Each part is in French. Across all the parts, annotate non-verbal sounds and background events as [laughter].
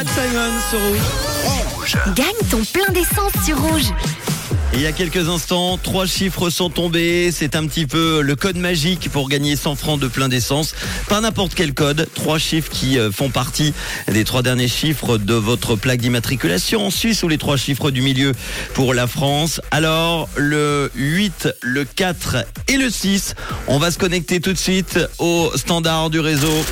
Matt Simon sur Rouge. Gagne ton plein d'essence sur Rouge. Il y a quelques instants, trois chiffres sont tombés. C'est un petit peu le code magique pour gagner 100 francs de plein d'essence. Pas n'importe quel code. Trois chiffres qui euh, font partie des trois derniers chiffres de votre plaque d'immatriculation en Suisse ou les trois chiffres du milieu pour la France. Alors, le 8, le 4 et le 6. On va se connecter tout de suite au standard du réseau.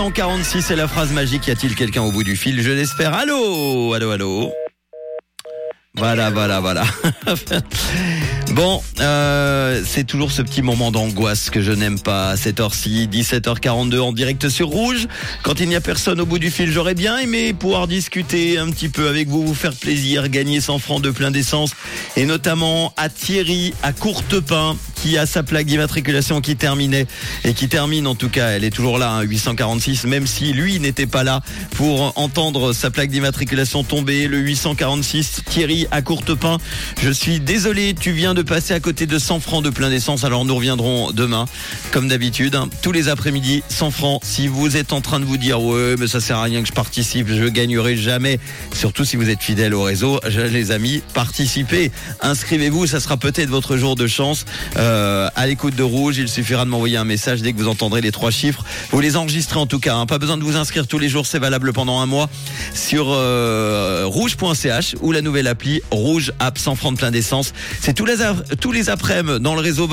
846 est la phrase magique. Y a-t-il quelqu'un au bout du fil? Je l'espère. Allô? Allô, allô? Voilà, voilà, voilà. [laughs] bon, euh, c'est toujours ce petit moment d'angoisse que je n'aime pas à cette heure-ci, 17h42 en direct sur Rouge. Quand il n'y a personne au bout du fil, j'aurais bien aimé pouvoir discuter un petit peu avec vous, vous faire plaisir, gagner 100 francs de plein d'essence, et notamment à Thierry, à Courtepin, qui a sa plaque d'immatriculation qui terminait et qui termine en tout cas, elle est toujours là, hein, 846, même si lui n'était pas là pour entendre sa plaque d'immatriculation tomber, le 846 Thierry à Courtepin. Je suis désolé, tu viens de passer à côté de 100 francs de plein d'essence, alors nous reviendrons demain, comme d'habitude, hein, tous les après-midi, 100 francs. Si vous êtes en train de vous dire, ouais, mais ça sert à rien que je participe, je gagnerai jamais, surtout si vous êtes fidèle au réseau, les amis, participez, inscrivez-vous, ça sera peut-être votre jour de chance. Euh, à l'écoute de Rouge. Il suffira de m'envoyer un message dès que vous entendrez les trois chiffres. Vous les enregistrez en tout cas. Hein. Pas besoin de vous inscrire tous les jours. C'est valable pendant un mois sur euh, rouge.ch ou la nouvelle appli Rouge App sans francs de plein d'essence. C'est tous les, tous les après-midi dans le réseau.